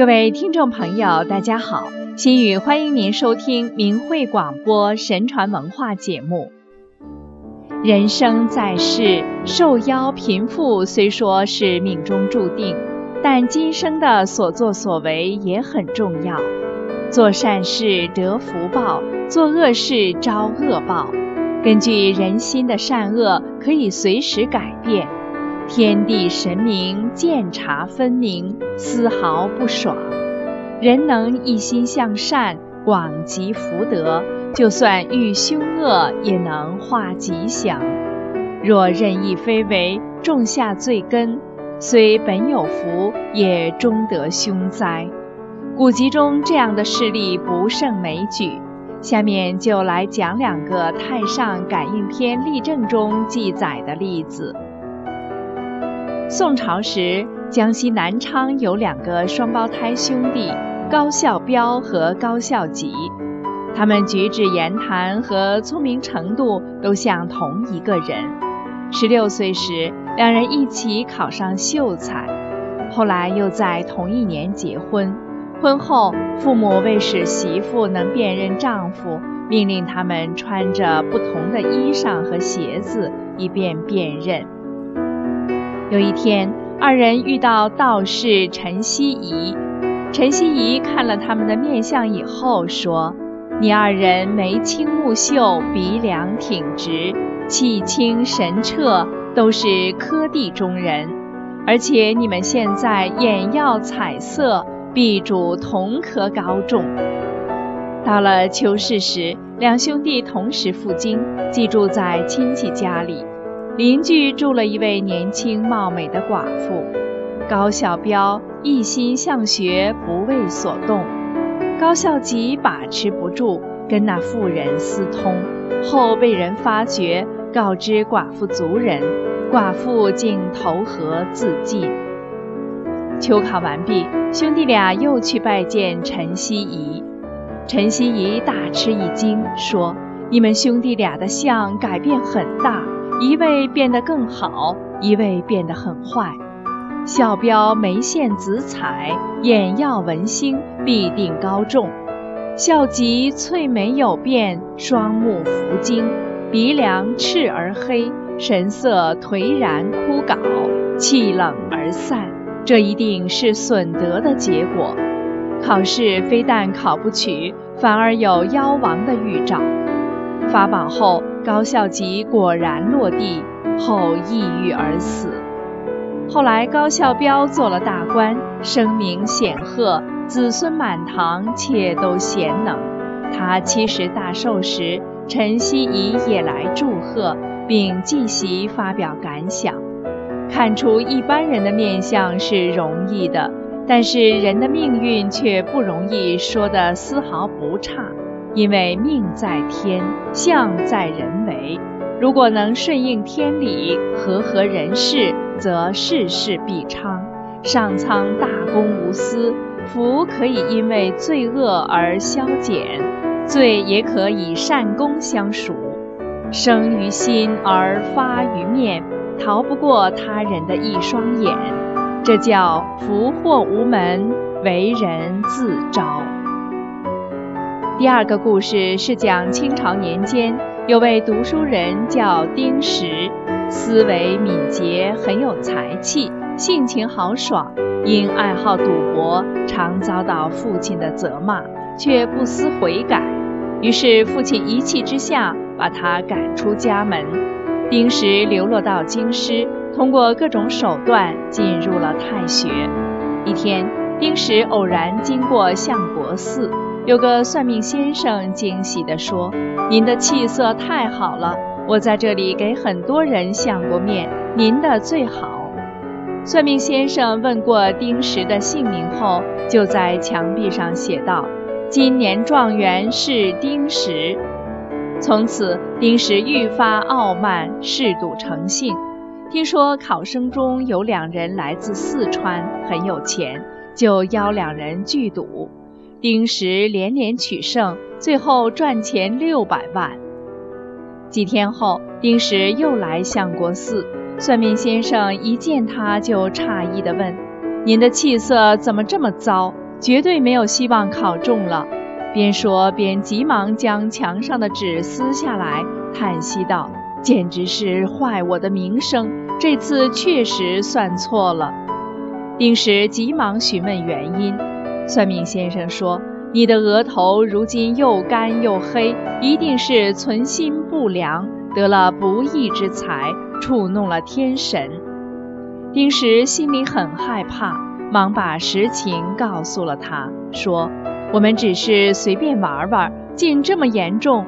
各位听众朋友，大家好，心雨欢迎您收听明慧广播神传文化节目。人生在世，受邀贫富虽说是命中注定，但今生的所作所为也很重要。做善事得福报，做恶事招恶报。根据人心的善恶，可以随时改变。天地神明鉴察分明，丝毫不爽。人能一心向善，广积福德，就算遇凶恶，也能化吉祥。若任意非为，种下罪根，虽本有福，也终得凶灾。古籍中这样的事例不胜枚举。下面就来讲两个《太上感应篇例证》中记载的例子。宋朝时，江西南昌有两个双胞胎兄弟高孝彪和高孝吉，他们举止言谈和聪明程度都像同一个人。十六岁时，两人一起考上秀才，后来又在同一年结婚。婚后，父母为使媳妇能辨认丈夫，命令他们穿着不同的衣裳和鞋子，以便辨认。有一天，二人遇到道士陈希夷。陈希夷看了他们的面相以后说：“你二人眉清目秀，鼻梁挺直，气清神澈，都是科第中人。而且你们现在眼耀彩色，必主同科高中。”到了秋试时，两兄弟同时赴京，寄住在亲戚家里。邻居住了一位年轻貌美的寡妇，高孝彪一心向学，不为所动。高孝吉把持不住，跟那妇人私通，后被人发觉，告知寡妇族人，寡妇竟投河自尽。秋考完毕，兄弟俩又去拜见陈希夷。陈希夷大吃一惊，说：“你们兄弟俩的相改变很大。”一位变得更好，一位变得很坏。小标眉现紫彩，眼耀文星，必定高中。孝吉翠眉有变，双目浮晶，鼻梁赤而黑，神色颓然枯槁，气冷而散。这一定是损德的结果。考试非但考不取，反而有夭亡的预兆。发榜后。高孝吉果然落地后抑郁而死。后来高孝彪做了大官，声名显赫，子孙满堂，妾都贤能。他七十大寿时，陈希夷也来祝贺，并继席发表感想。看出一般人的面相是容易的，但是人的命运却不容易说的丝毫不差。因为命在天，相在人为。如果能顺应天理，和合人事，则事事必昌。上苍大公无私，福可以因为罪恶而消减，罪也可以善功相赎。生于心而发于面，逃不过他人的一双眼。这叫福祸无门，为人自招。第二个故事是讲清朝年间有位读书人叫丁石，思维敏捷，很有才气，性情豪爽。因爱好赌博，常遭到父亲的责骂，却不思悔改。于是父亲一气之下把他赶出家门。丁石流落到京师，通过各种手段进入了太学。一天，丁石偶然经过相国寺。有个算命先生惊喜地说：“您的气色太好了，我在这里给很多人相过面，您的最好。”算命先生问过丁石的姓名后，就在墙壁上写道：“今年状元是丁石。”从此，丁石愈发傲慢，嗜赌成性。听说考生中有两人来自四川，很有钱，就邀两人聚赌。丁石连连取胜，最后赚钱六百万。几天后，丁石又来相国寺，算命先生一见他就诧异地问：“您的气色怎么这么糟？绝对没有希望考中了。边说边急忙将墙上的纸撕下来，叹息道：“简直是坏我的名声，这次确实算错了。”丁石急忙询问原因，算命先生说：“你的额头如今又干又黑，一定是存心不良，得了不义之财，触怒了天神。”丁石心里很害怕，忙把实情告诉了他，说。我们只是随便玩玩，竟这么严重？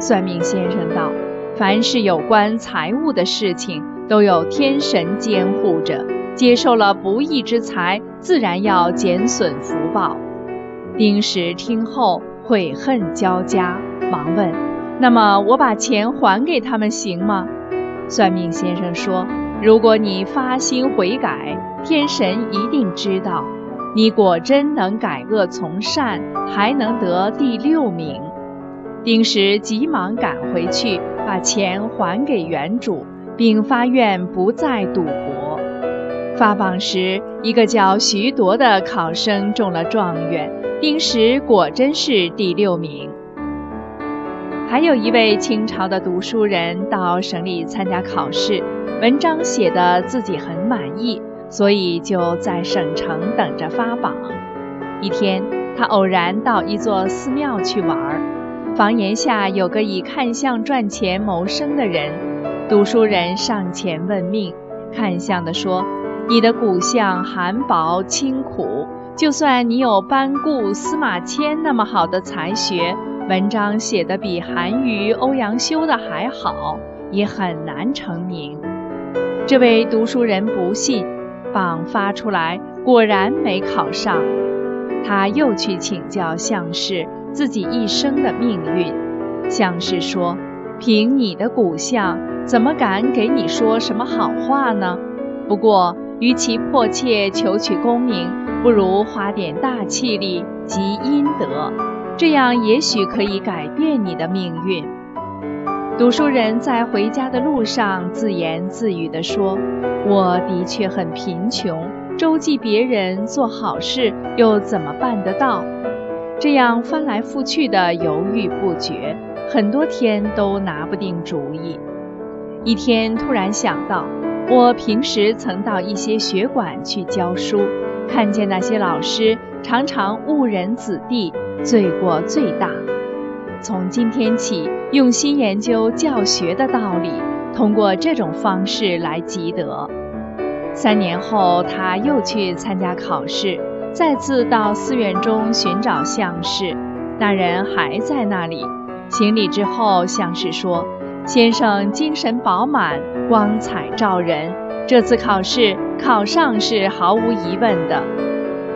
算命先生道：“凡是有关财物的事情，都有天神监护着。接受了不义之财，自然要减损福报。”丁石听后悔恨交加，忙问：“那么我把钱还给他们行吗？”算命先生说：“如果你发心悔改，天神一定知道。”你果真能改恶从善，还能得第六名。丁石急忙赶回去，把钱还给原主，并发愿不再赌博。发榜时，一个叫徐铎的考生中了状元，丁石果真是第六名。还有一位清朝的读书人到省里参加考试，文章写的自己很满意。所以就在省城等着发榜。一天，他偶然到一座寺庙去玩，房檐下有个以看相赚钱谋生的人。读书人上前问命，看相的说：“你的骨相寒薄清苦，就算你有班固、司马迁那么好的才学，文章写得比韩愈、欧阳修的还好，也很难成名。”这位读书人不信。榜发出来，果然没考上。他又去请教相士自己一生的命运。相士说：“凭你的骨相，怎么敢给你说什么好话呢？不过，与其迫切求取功名，不如花点大气力积阴德，这样也许可以改变你的命运。”读书人在回家的路上自言自语地说：“我的确很贫穷，周济别人做好事又怎么办得到？这样翻来覆去的犹豫不决，很多天都拿不定主意。一天突然想到，我平时曾到一些学馆去教书，看见那些老师常常误人子弟，罪过最大。”从今天起，用心研究教学的道理，通过这种方式来积德。三年后，他又去参加考试，再次到寺院中寻找相士，那人还在那里。行礼之后，相士说：“先生精神饱满，光彩照人，这次考试考上是毫无疑问的。”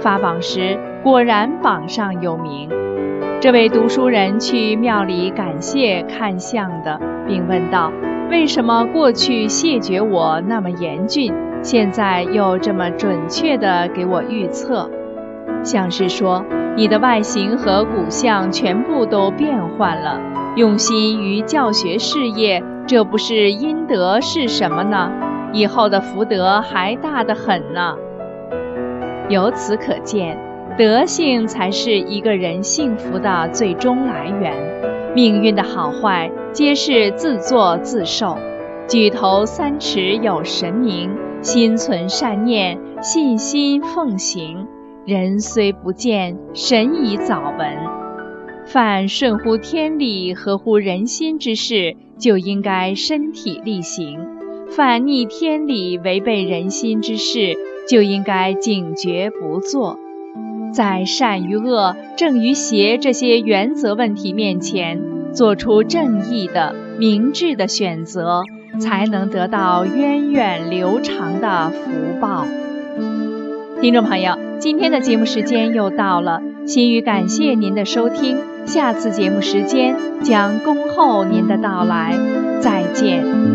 发榜时，果然榜上有名。这位读书人去庙里感谢看相的，并问道：“为什么过去谢绝我那么严峻，现在又这么准确地给我预测？”相士说：“你的外形和骨相全部都变换了，用心于教学事业，这不是阴德是什么呢？以后的福德还大得很呢。”由此可见。德性才是一个人幸福的最终来源，命运的好坏皆是自作自受。举头三尺有神明，心存善念，信心奉行，人虽不见，神已早闻。凡顺乎天理、合乎人心之事，就应该身体力行；犯逆天理、违背人心之事，就应该警觉不做。在善与恶、正与邪这些原则问题面前，做出正义的、明智的选择，才能得到源远流长的福报。听众朋友，今天的节目时间又到了，心语感谢您的收听，下次节目时间将恭候您的到来，再见。